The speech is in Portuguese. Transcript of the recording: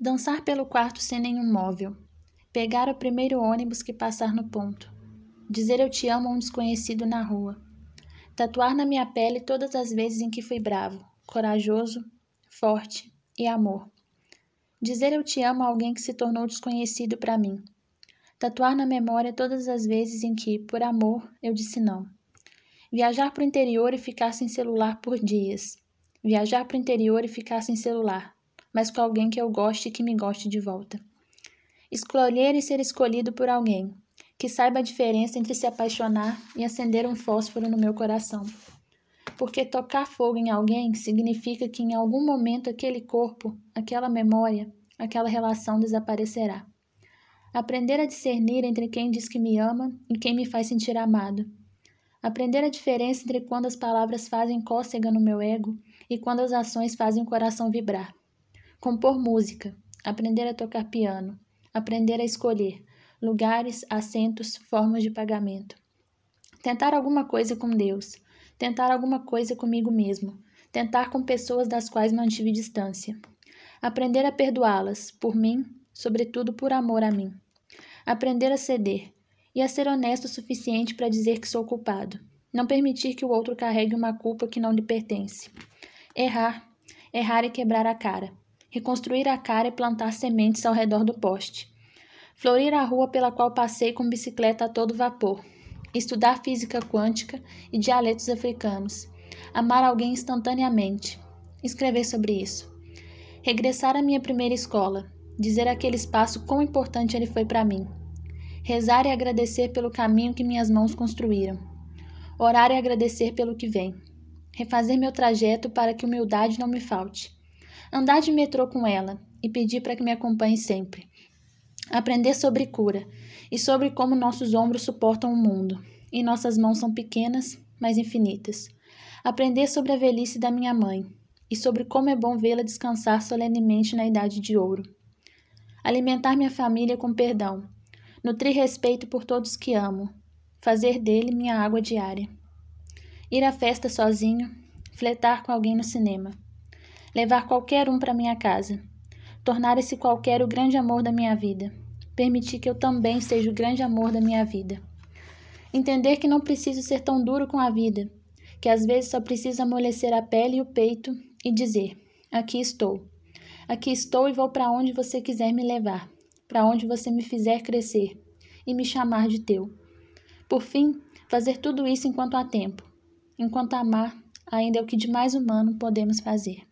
Dançar pelo quarto sem nenhum móvel. Pegar o primeiro ônibus que passar no ponto. Dizer eu te amo a um desconhecido na rua. Tatuar na minha pele todas as vezes em que fui bravo, corajoso, forte e amor. Dizer eu te amo a alguém que se tornou desconhecido para mim. Tatuar na memória todas as vezes em que, por amor, eu disse não. Viajar para o interior e ficar sem celular por dias. Viajar para o interior e ficar sem celular, mas com alguém que eu goste e que me goste de volta. Escolher e ser escolhido por alguém, que saiba a diferença entre se apaixonar e acender um fósforo no meu coração. Porque tocar fogo em alguém significa que em algum momento aquele corpo, aquela memória, aquela relação desaparecerá. Aprender a discernir entre quem diz que me ama e quem me faz sentir amado. Aprender a diferença entre quando as palavras fazem cócega no meu ego e quando as ações fazem o coração vibrar. Compor música, aprender a tocar piano, aprender a escolher lugares, assentos, formas de pagamento. Tentar alguma coisa com Deus, tentar alguma coisa comigo mesmo, tentar com pessoas das quais mantive distância. Aprender a perdoá-las, por mim, sobretudo por amor a mim. Aprender a ceder e a ser honesto o suficiente para dizer que sou culpado. Não permitir que o outro carregue uma culpa que não lhe pertence. Errar, errar e quebrar a cara. Reconstruir a cara e plantar sementes ao redor do poste. Florir a rua pela qual passei com bicicleta a todo vapor. Estudar física quântica e dialetos africanos. Amar alguém instantaneamente. Escrever sobre isso regressar à minha primeira escola, dizer aquele espaço quão importante ele foi para mim, rezar e agradecer pelo caminho que minhas mãos construíram, orar e agradecer pelo que vem, refazer meu trajeto para que humildade não me falte, andar de metrô com ela e pedir para que me acompanhe sempre, aprender sobre cura e sobre como nossos ombros suportam o mundo. E nossas mãos são pequenas, mas infinitas, aprender sobre a velhice da minha mãe e sobre como é bom vê-la descansar solenemente na idade de ouro. Alimentar minha família com perdão, nutrir respeito por todos que amo, fazer dele minha água diária. Ir à festa sozinho, fletar com alguém no cinema, levar qualquer um para minha casa, tornar esse qualquer o grande amor da minha vida, permitir que eu também seja o grande amor da minha vida. Entender que não preciso ser tão duro com a vida, que às vezes só preciso amolecer a pele e o peito e dizer: Aqui estou. Aqui estou e vou para onde você quiser me levar, para onde você me fizer crescer e me chamar de teu. Por fim, fazer tudo isso enquanto há tempo. Enquanto amar ainda é o que de mais humano podemos fazer.